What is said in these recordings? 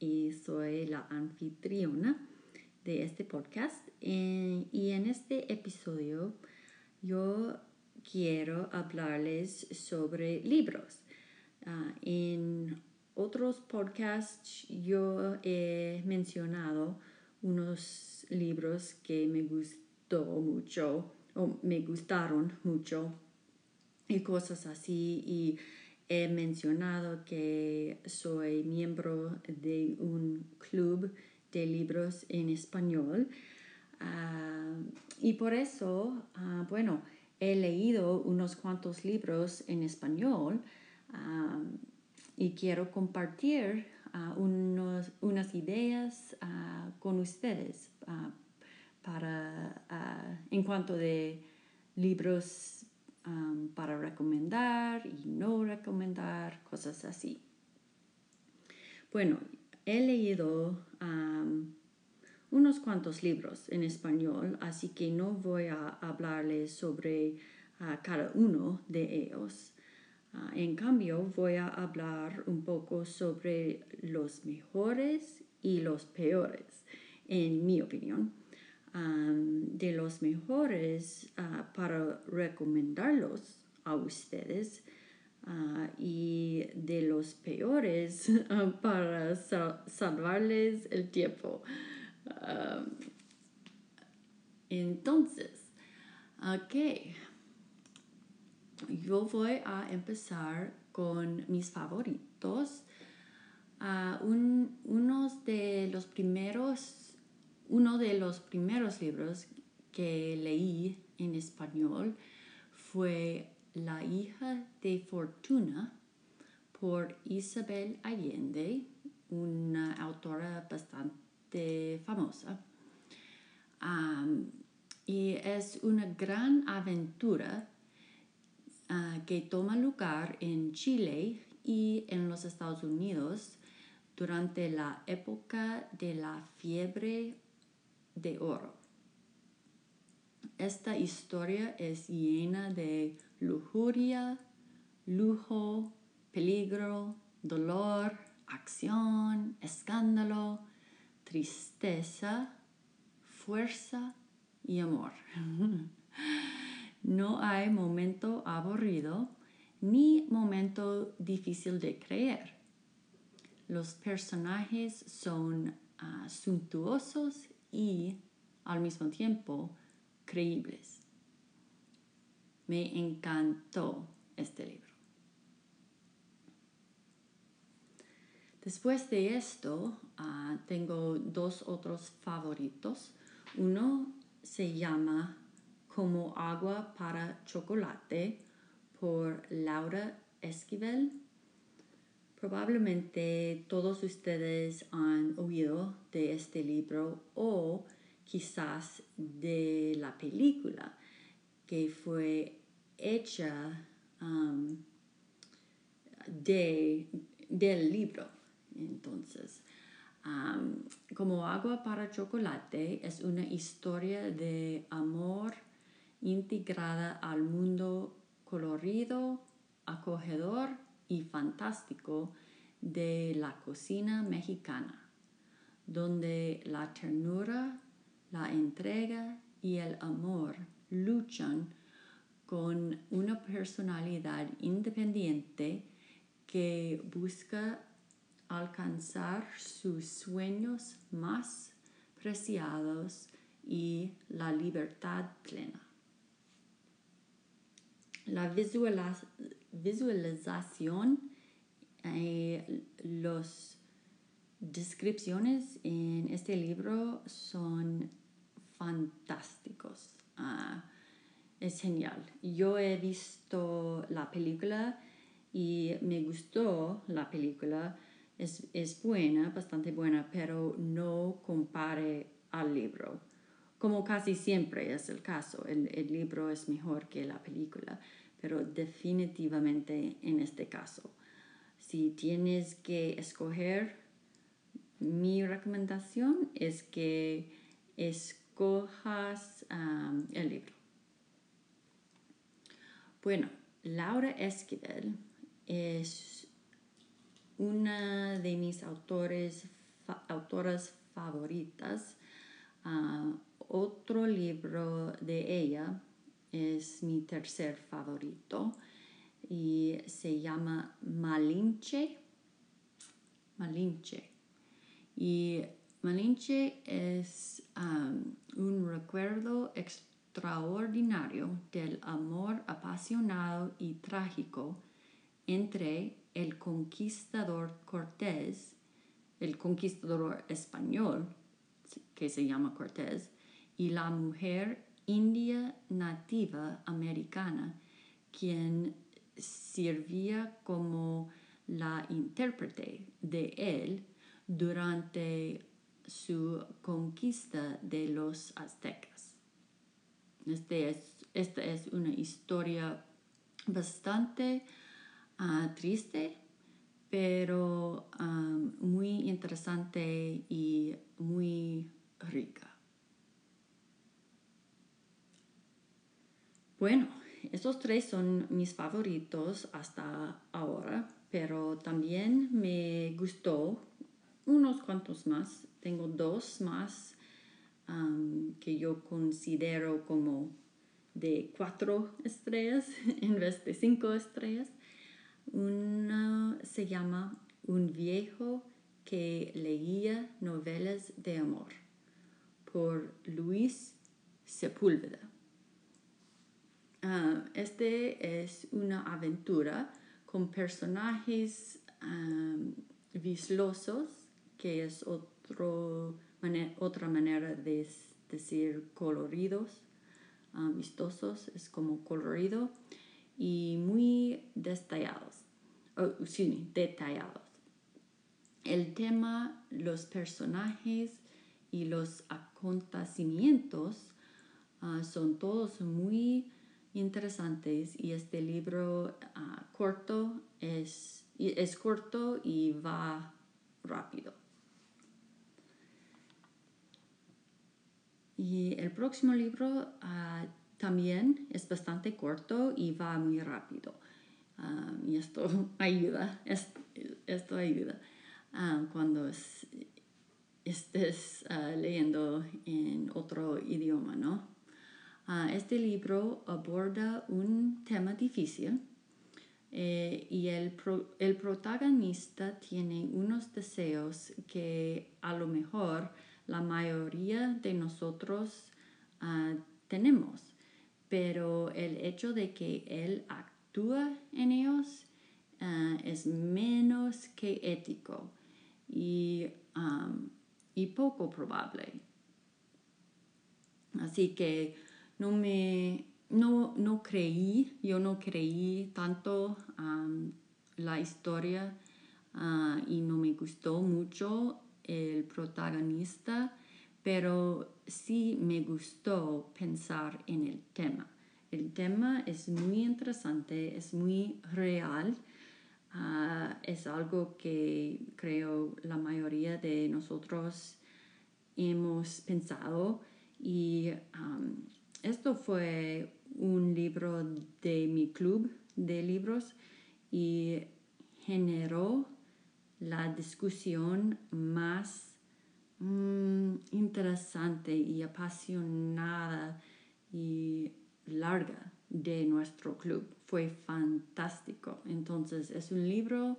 y soy la anfitriona de este podcast. Eh, y en este episodio yo quiero hablarles sobre libros. Ah, en otros podcasts yo he mencionado unos libros que me gustó mucho o me gustaron mucho y cosas así he mencionado que soy miembro de un club de libros en español. Ah, y por eso, ah, bueno, he leído unos cuantos libros en español ah, y quiero compartir unas ideas con ustedes para, en cuanto de libros para recomendar y no recomendar, cosas así. Bueno, he leído unos cuantos libros en español, así que no voy a hablarles sobre cada uno de ellos. Ah, en cambio, voy a hablar un poco sobre los mejores y los peores, en mi opinión de los mejores ah, para recomendarlos a ustedes ah, y de los peores ah, para salvarles el tiempo. entonces, ok, yo voy a empezar con mis favoritos. unos de los primeros uno de los primeros libros que leí en español fue La hija de Fortuna por Isabel Allende, una autora bastante famosa. y es una gran aventura ah, que toma lugar en Chile y en los Estados Unidos durante la época de la fiebre de oro. Esta historia es llena de lujuria, lujo, peligro, dolor, acción, escándalo, tristeza, fuerza y amor. no hay momento aburrido ni momento difícil de creer. Los personajes son uh, suntuosos y al mismo tiempo creíbles. Me encantó este libro. Después de esto, ah, tengo dos otros favoritos. Uno se llama Como agua para chocolate por Laura Esquivel Probablemente todos ustedes han oído de este libro o quizás de la película que fue hecha um, de, del libro. Entonces, um, como agua para chocolate es una historia de amor integrada al mundo colorido, acogedor y fantástico de la cocina mexicana, donde la ternura, la entrega y el amor luchan con una personalidad independiente que busca alcanzar sus sueños más preciados y la libertad plena. La visualización eh, las descripciones en este libro son fantásticos. Ah, es genial. Yo he visto la película y me gustó la película. es, es buena, bastante buena, pero no compare al libro. Como casi siempre es el caso, el, el libro es mejor que la película, pero definitivamente en este caso. Si tienes que escoger, mi recomendación es que escojas el libro. Bueno, Laura Esquivel es una de mis autores, autoras favoritas. Uh, otro libro de ella es mi tercer favorito y se llama Malinche. Malinche. Y Malinche es un recuerdo extraordinario del amor apasionado y trágico entre el conquistador Cortés, el conquistador español, que se llama Cortés, y la mujer india nativa americana, quien servía como la intérprete de él durante su conquista de los aztecas. Este es, esta es una historia bastante ah, triste, pero ah, muy interesante y muy rica. Bueno, estos tres son mis favoritos hasta ahora, pero también me gustó unos cuantos más. Tengo dos más que yo considero como de cuatro estrellas en vez de cinco estrellas. Una se llama Un viejo que leía novelas de amor por Luis Sepúlveda. Ah, este es una aventura con personajes um, vislosos, que es otro, otra manera de decir coloridos, vistosos, es como colorido, y muy detallados. Oh, detallados. El tema, los personajes y los acontecimientos ah, son todos muy interesantes y este libro ah, corto es, es corto y va rápido. Y el próximo libro ah, también es bastante corto y va muy rápido. Ah, y esto ayuda, esto, ayuda cuando estés leyendo en otro idioma, ¿no? Ah, este libro aborda un tema difícil eh, y el, el, protagonista tiene unos deseos que a lo mejor la mayoría de nosotros ah, tenemos, pero el hecho de que él actúa en ellos ah, es menos que ético y, y poco probable. Así que no me, no, no creí, yo no creí tanto la historia ah, y no me gustó mucho el protagonista, pero sí me gustó pensar en el tema. El tema es muy interesante, es muy real, ah, es algo que creo la mayoría de nosotros hemos pensado y esto fue un libro de mi club de libros y generó la discusión más mm, interesante y apasionada y larga de nuestro club. Fue fantástico. Entonces es un libro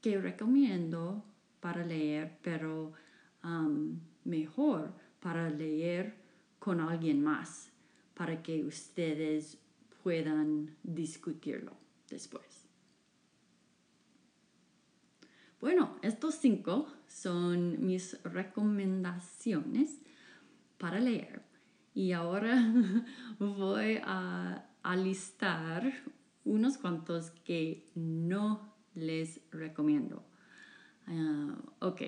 que recomiendo para leer, pero mejor para leer con alguien más, para que ustedes puedan discutirlo después. Bueno, estos cinco son mis recomendaciones para leer. Y ahora voy a, listar unos cuantos que no les recomiendo. Ah, ok.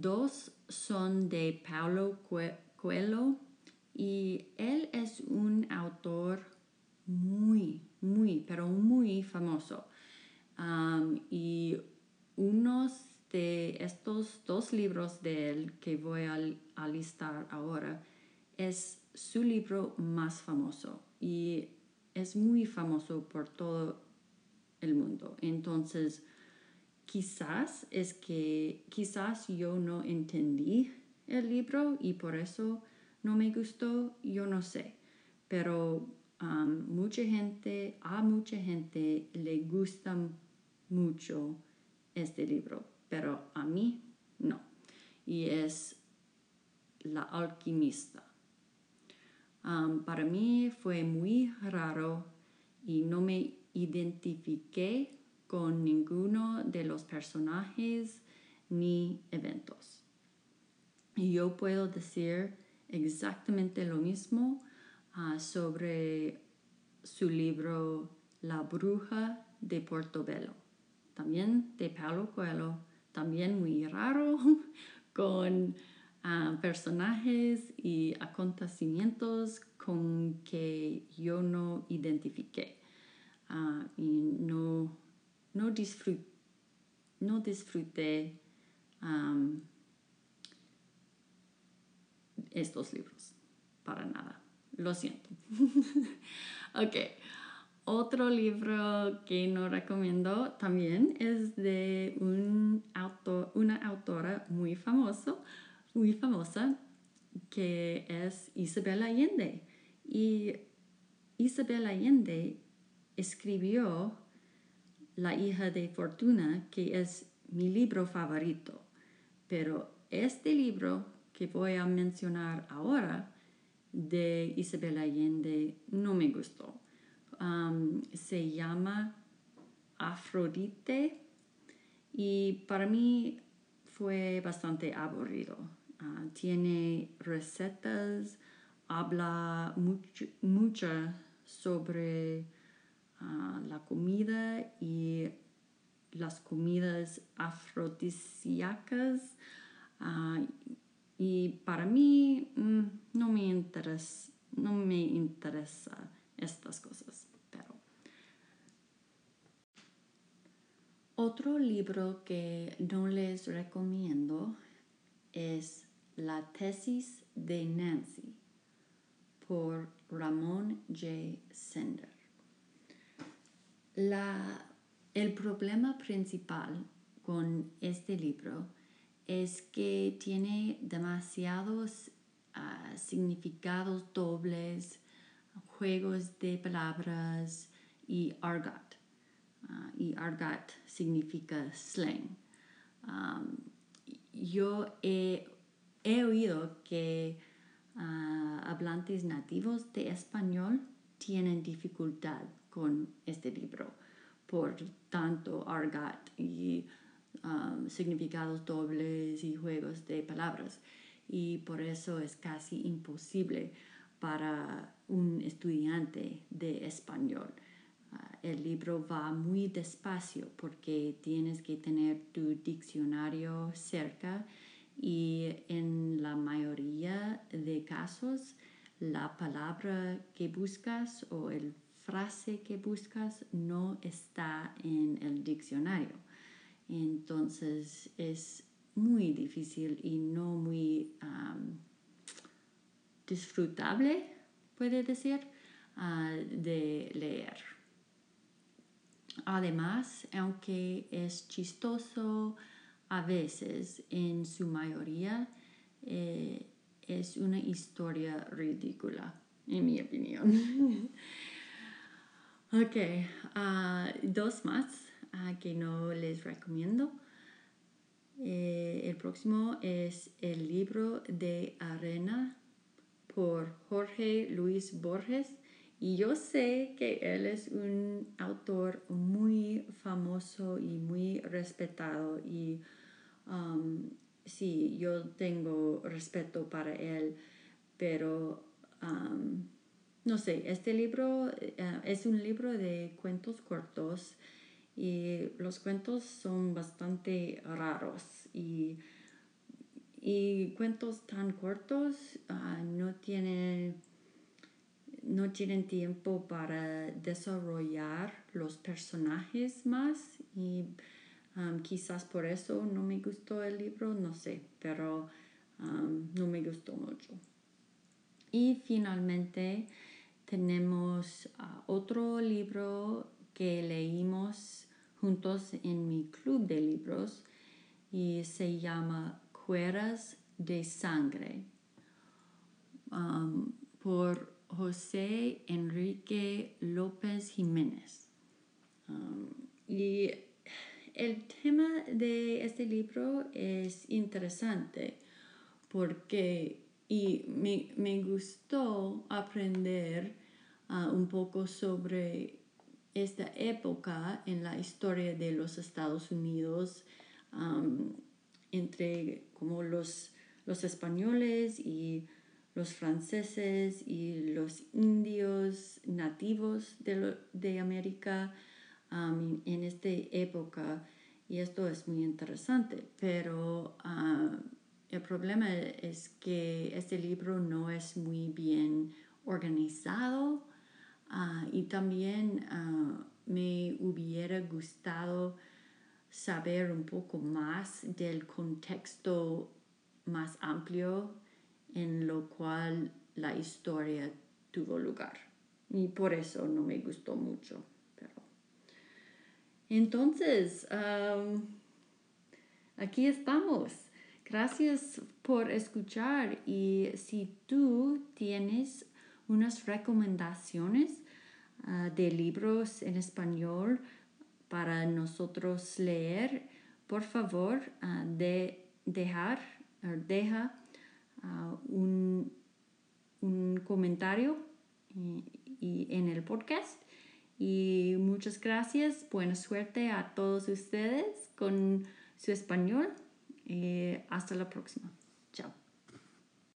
Dos son de Paulo Coelho y él es un autor muy, muy, pero muy famoso. Y unos de estos dos libros de él que voy a, listar ahora es su libro más famoso y es muy famoso por todo el mundo. Entonces, quizás es que quizás yo no entendí el libro y por eso no me gustó, yo no sé. Pero um, mucha gente, a mucha gente le gusta mucho este libro, pero a mí no. Y es La alquimista. Um, para mí fue muy raro y no me identifiqué con ninguno de los personajes ni eventos. Y yo puedo decir exactamente lo mismo ah, sobre su libro La bruja de Portobello, también de Paulo Coelho, también muy raro, con ah, personajes y acontecimientos con que yo no identifiqué ah, y no, no, no disfruté estos libros. Para nada. Lo siento. ok. Otro libro que no recomiendo también es de un una autora muy famoso, muy famosa, que es Isabel Allende. Y Isabel Allende escribió La hija de Fortuna, que es mi libro favorito. Pero este libro que voy a mencionar ahora de Isabel Allende no me gustó. Um, se llama Afrodite y para mí fue bastante aburrido. Uh, tiene recetas, habla mucho, sobre la comida y las comidas afrodisíacas. Uh, y para mí mm, no, me interesa, no me interesa estas cosas. Pero otro libro que no les recomiendo es La tesis de Nancy por Ramón J. Sender. La, el problema principal con este libro es que tiene demasiados ah, significados dobles, juegos de palabras y argot. Ah, y argot significa slang. yo he, oído que ah, hablantes nativos de español tienen dificultad con este libro por tanto argot y Um, significados dobles y juegos de palabras. Y por eso es casi imposible para un estudiante de español. Uh, el libro va muy despacio porque tienes que tener tu diccionario cerca y en la mayoría de casos la palabra que buscas o el frase que buscas no está en el diccionario. Entonces es muy difícil y no muy disfrutable, puede decir, ah, de leer. Además, aunque es chistoso a veces, en su mayoría eh, es una historia ridícula, en mi opinión. ok, ah, dos más que no les recomiendo. Eh, el próximo es el libro de Arena por Jorge Luis Borges. Y yo sé que él es un autor muy famoso y muy respetado. Y um, sí, yo tengo respeto para él, pero um, no sé, este libro eh, es un libro de cuentos cortos y los cuentos son bastante raros y, cuentos tan cortos ah, no tienen no tienen tiempo para desarrollar los personajes más y quizás por eso no me gustó el libro, no sé, pero no me gustó mucho. Y finalmente tenemos uh, otro libro que leímos juntos en mi club de libros y se llama Cueras de Sangre por José Enrique López Jiménez. Y el tema de este libro es interesante porque y me, gustó aprender uh, un poco sobre esta época en la historia de los Estados Unidos entre como los, los españoles y los franceses y los indios nativos de, América um, en esta época. Y esto es muy interesante, pero uh, el problema es que este libro no es muy bien organizado uh, y también uh, me hubiera gustado saber un poco más del contexto más amplio en lo cual la historia tuvo lugar. Y por eso no me gustó mucho. Entonces, aquí estamos. Gracias por escuchar y si tú tienes unas recomendaciones ah, de libros en español para nosotros leer, por favor, uh, de dejar, deja un, comentario y, en el podcast. Y muchas gracias, buena suerte a todos ustedes con su español. Eh, hasta la próxima.